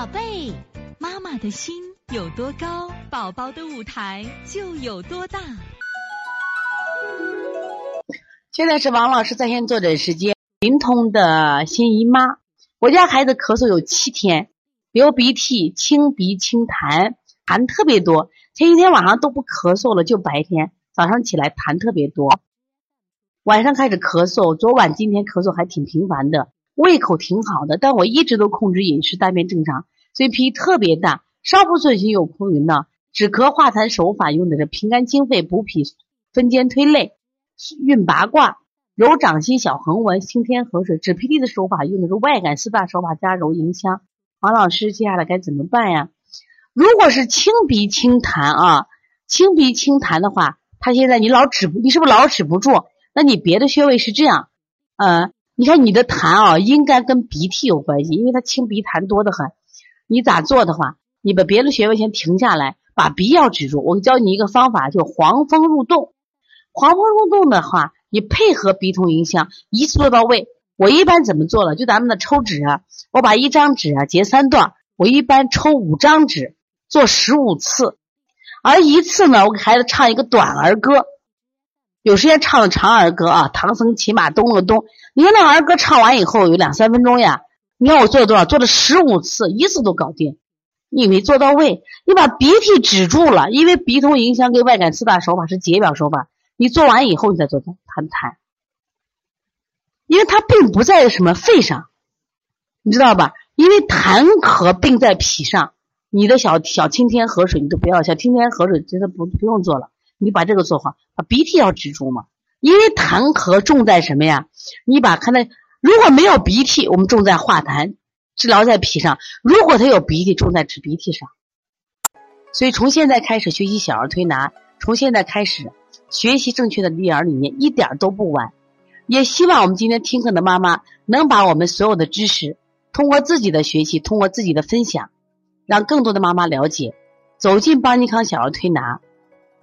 宝贝，妈妈的心有多高，宝宝的舞台就有多大。现在是王老师在线坐诊时间。临潼的新姨妈，我家孩子咳嗽有七天，流鼻涕、清鼻、清痰，痰特别多。前一天晚上都不咳嗽了，就白天早上起来痰特别多，晚上开始咳嗽。昨晚、今天咳嗽还挺频繁的，胃口挺好的，但我一直都控制饮食，大便正常，嘴皮特别大，稍不顺心有哭云闹。止咳化痰手法用的是平肝清肺、补脾分坚推肋、运八卦。揉掌心、小横纹、清天河水，止鼻涕的手法用的是外感四大手法加揉迎香。王老师，接下来该怎么办呀？如果是清鼻清痰啊，清鼻清痰的话，他现在你老止不，你是不是老止不住？那你别的穴位是这样，呃，你看你的痰啊，应该跟鼻涕有关系，因为他清鼻痰多得很。你咋做的话，你把别的穴位先停下来，把鼻要止住。我教你一个方法，就黄蜂入洞。黄风入洞的话。你配合鼻通迎香，一次做到位。我一般怎么做了？就咱们的抽纸啊，我把一张纸啊截三段，我一般抽五张纸，做十五次。而一次呢，我给孩子唱一个短儿歌，有时间唱长儿歌啊，唐僧骑马东了东。你看那儿歌唱完以后有两三分钟呀，你看我做了多少？做了十五次，一次都搞定。你没做到位，你把鼻涕止住了，因为鼻通影响跟外感四大手法是解表手法。你做完以后，你再做痰痰，因为它并不在什么肺上，你知道吧？因为痰咳病在脾上，你的小小清天河水你都不要，小清天河水真的不不用做了。你把这个做好，把鼻涕要止住嘛。因为痰咳重在什么呀？你把看那如果没有鼻涕，我们重在化痰，治疗在脾上；如果他有鼻涕，重在治鼻涕上。所以从现在开始学习小儿推拿，从现在开始。学习正确的育儿理念一点都不晚，也希望我们今天听课的妈妈能把我们所有的知识通过自己的学习，通过自己的分享，让更多的妈妈了解，走进邦尼康小儿推拿，